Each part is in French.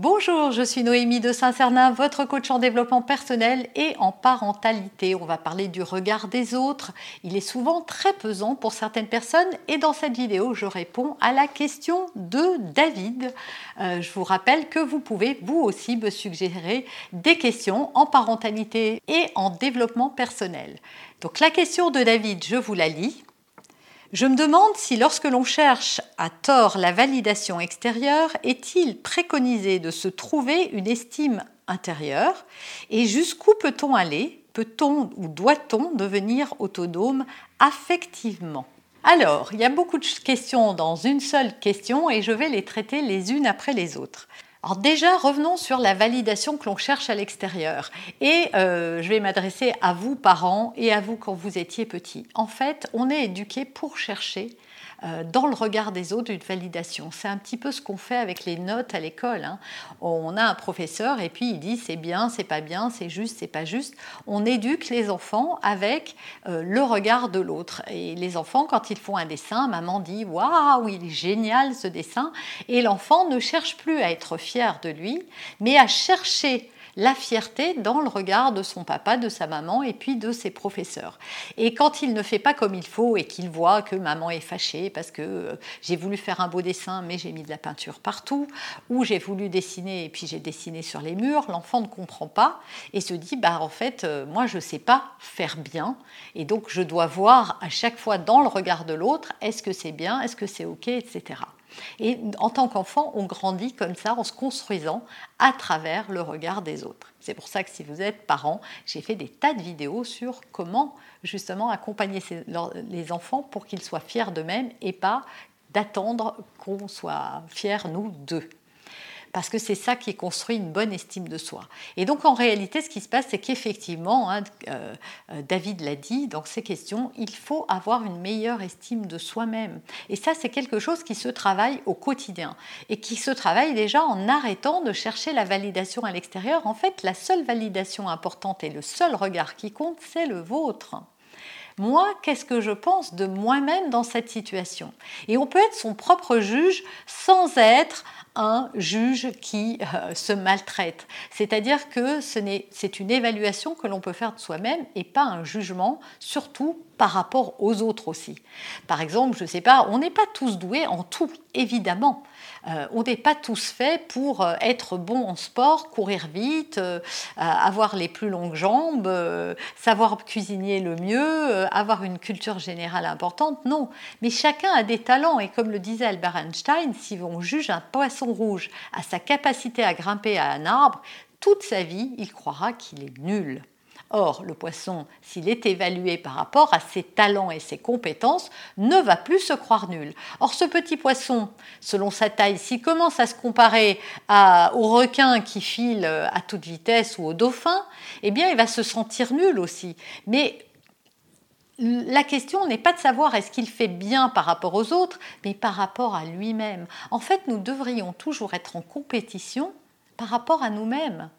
Bonjour, je suis Noémie de Saint-Cernin, votre coach en développement personnel et en parentalité. On va parler du regard des autres. Il est souvent très pesant pour certaines personnes et dans cette vidéo, je réponds à la question de David. Euh, je vous rappelle que vous pouvez vous aussi me suggérer des questions en parentalité et en développement personnel. Donc la question de David, je vous la lis. Je me demande si lorsque l'on cherche à tort la validation extérieure, est-il préconisé de se trouver une estime intérieure et jusqu'où peut-on aller Peut-on ou doit-on devenir autonome affectivement? Alors, il y a beaucoup de questions dans une seule question et je vais les traiter les unes après les autres. Alors déjà, revenons sur la validation que l'on cherche à l'extérieur. Et euh, je vais m'adresser à vous, parents, et à vous quand vous étiez petits. En fait, on est éduqué pour chercher dans le regard des autres une validation. C'est un petit peu ce qu'on fait avec les notes à l'école. Hein. On a un professeur et puis il dit c'est bien, c'est pas bien, c'est juste, c'est pas juste. On éduque les enfants avec euh, le regard de l'autre. Et les enfants, quand ils font un dessin, maman dit waouh, il est génial ce dessin. Et l'enfant ne cherche plus à être fier de lui, mais à chercher la fierté dans le regard de son papa, de sa maman et puis de ses professeurs. Et quand il ne fait pas comme il faut et qu'il voit que maman est fâchée parce que euh, j'ai voulu faire un beau dessin mais j'ai mis de la peinture partout, ou j'ai voulu dessiner et puis j'ai dessiné sur les murs, l'enfant ne comprend pas et se dit bah en fait euh, moi je sais pas faire bien et donc je dois voir à chaque fois dans le regard de l'autre est-ce que c'est bien, est-ce que c'est ok, etc. Et en tant qu'enfant, on grandit comme ça en se construisant à travers le regard des autres. C'est pour ça que si vous êtes parent, j'ai fait des tas de vidéos sur comment justement accompagner les enfants pour qu'ils soient fiers d'eux-mêmes et pas d'attendre qu'on soit fiers, nous, d'eux parce que c'est ça qui construit une bonne estime de soi. Et donc en réalité, ce qui se passe, c'est qu'effectivement, hein, euh, euh, David l'a dit dans ses questions, il faut avoir une meilleure estime de soi-même. Et ça, c'est quelque chose qui se travaille au quotidien et qui se travaille déjà en arrêtant de chercher la validation à l'extérieur. En fait, la seule validation importante et le seul regard qui compte, c'est le vôtre moi, qu'est-ce que je pense de moi-même dans cette situation? Et on peut être son propre juge sans être un juge qui euh, se maltraite. C'est-à-dire que c'est une évaluation que l'on peut faire de soi-même et pas un jugement, surtout par rapport aux autres aussi. Par exemple, je ne sais pas, on n'est pas tous doués en tout, évidemment. Euh, on n'est pas tous faits pour euh, être bons en sport, courir vite, avoir les plus longues jambes, savoir cuisiner le mieux, avoir une culture générale importante. Non, mais chacun a des talents et comme le disait Albert Einstein, si on juge un poisson rouge à sa capacité à grimper à un arbre, toute sa vie, il croira qu'il est nul. Or, le poisson, s'il est évalué par rapport à ses talents et ses compétences, ne va plus se croire nul. Or, ce petit poisson, selon sa taille, s'il commence à se comparer au requin qui file à toute vitesse ou au dauphin, eh bien, il va se sentir nul aussi. Mais la question n'est pas de savoir est-ce qu'il fait bien par rapport aux autres, mais par rapport à lui-même. En fait, nous devrions toujours être en compétition par rapport à nous-mêmes.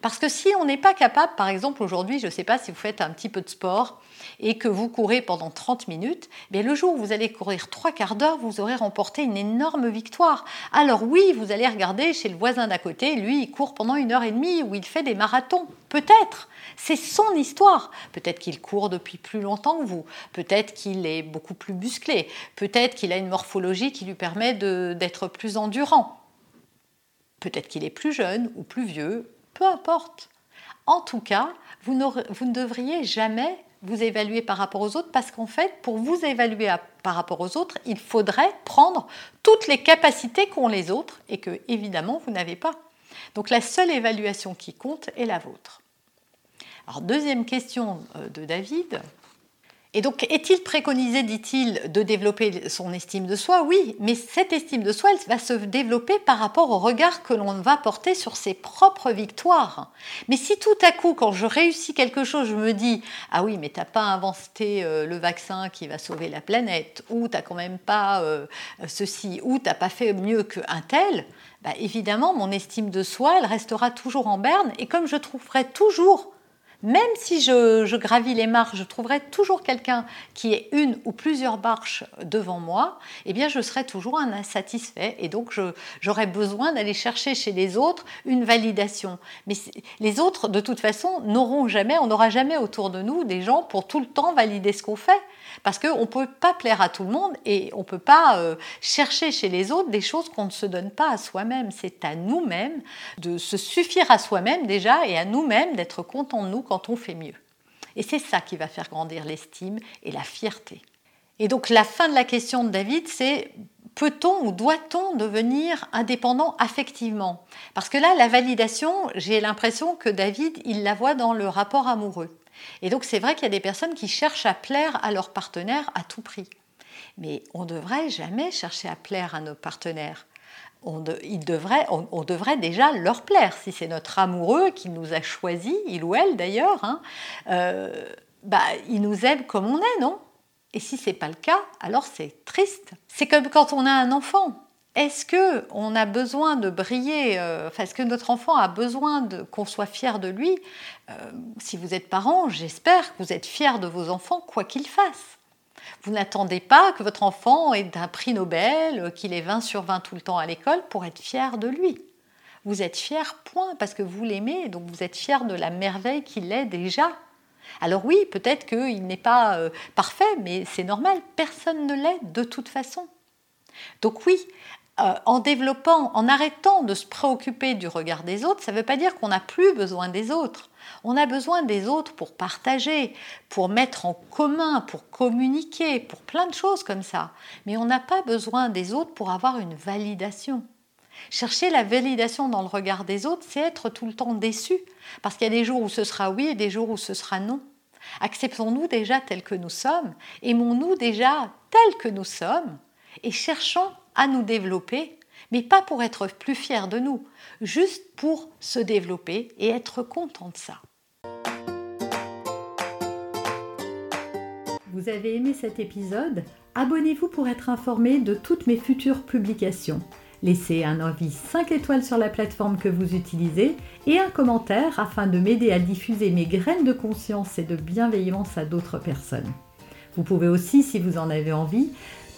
Parce que si on n'est pas capable, par exemple aujourd'hui, je ne sais pas si vous faites un petit peu de sport et que vous courez pendant 30 minutes, mais le jour où vous allez courir trois quarts d'heure, vous aurez remporté une énorme victoire. Alors oui, vous allez regarder chez le voisin d'à côté, lui, il court pendant une heure et demie ou il fait des marathons. Peut-être. C'est son histoire. Peut-être qu'il court depuis plus longtemps que vous. Peut-être qu'il est beaucoup plus musclé. Peut-être qu'il a une morphologie qui lui permet d'être plus endurant. Peut-être qu'il est plus jeune ou plus vieux peu importe. En tout cas, vous, ne devriez jamais vous évaluer par rapport aux autres parce qu'en fait, pour vous évaluer par rapport aux autres, il faudrait prendre toutes les capacités qu'ont les autres et que, évidemment, vous n'avez pas. Donc la seule évaluation qui compte est la vôtre. Alors deuxième question euh, de David. Et donc, est-il préconisé, dit-il, de développer son estime de soi? Oui, mais cette estime de soi, elle va se développer par rapport au regard que l'on va porter sur ses propres victoires. Mais si tout à coup, quand je réussis quelque chose, je me dis Ah oui, mais t'as pas inventé euh, le vaccin qui va sauver la planète, ou t'as quand même pas euh, ceci, ou t'as pas fait mieux qu'un tel, bah, évidemment, mon estime de soi, elle restera toujours en berne, et comme je trouverai toujours même si je, gravis les marches, je trouverai toujours quelqu'un qui ait une ou plusieurs marches devant moi, eh bien je serai toujours un insatisfait et donc j'aurai besoin d'aller chercher chez les autres une validation. Mais les autres, de toute façon, n'auront jamais, on n'aura jamais autour de nous des gens pour tout le temps valider ce qu'on fait. Parce qu'on ne peut pas plaire à tout le monde et on ne peut pas euh, chercher chez les autres des choses qu'on ne se donne pas à soi-même. C'est à nous-mêmes de se suffire à soi-même déjà et à nous-mêmes d'être contents de nous quand on fait mieux. Et c'est ça qui va faire grandir l'estime et la fierté. Et donc la fin de la question de David, c'est peut-on ou doit-on devenir indépendant affectivement? Parce que là, la validation, j'ai l'impression que David, il la voit dans le rapport amoureux. Et donc c'est vrai qu'il y a des personnes qui cherchent à plaire à leur partenaire à tout prix. Mais on ne devrait jamais chercher à plaire à nos partenaires. On, devrait, déjà leur plaire. Si c'est notre amoureux qui nous a choisi, il ou elle d'ailleurs, hein, euh, bah, il nous aime comme on est, non? Et si c'est pas le cas, alors c'est triste. C'est comme quand on a un enfant. Est-ce que on a besoin de briller euh, Est-ce que notre enfant a besoin qu'on soit fier de lui? Euh, Si vous êtes parent, j'espère que vous êtes fier de vos enfants, quoi qu'ils fassent. Vous n'attendez pas que votre enfant ait un prix Nobel, euh, qu'il ait 20 sur 20 tout le temps à l'école pour être fier de lui. Vous êtes fier, point, parce que vous l'aimez, donc vous êtes fier de la merveille qu'il est déjà. Alors oui, peut-être qu'il n'est pas parfait, mais c'est normal, personne ne l'est de toute façon. Donc oui, euh, en développant, en arrêtant de se préoccuper du regard des autres, ça ne veut pas dire qu'on n'a plus besoin des autres. On a besoin des autres pour partager, pour mettre en commun, pour communiquer, pour plein de choses comme ça. Mais on n'a pas besoin des autres pour avoir une validation. Chercher la validation dans le regard des autres, c'est être tout le temps déçu, parce qu'il y a des jours où ce sera oui et des jours où ce sera non. Acceptons-nous déjà tels que nous sommes, aimons-nous déjà tels que nous sommes, et cherchons à nous développer, mais pas pour être plus fiers de nous, juste pour se développer et être content de ça. Vous avez aimé cet épisode? Abonnez-vous pour être informé de toutes mes futures publications. Laissez un avis 5 étoiles sur la plateforme que vous utilisez et un commentaire afin de m'aider à diffuser mes graines de conscience et de bienveillance à d'autres personnes. Vous pouvez aussi, si vous en avez envie,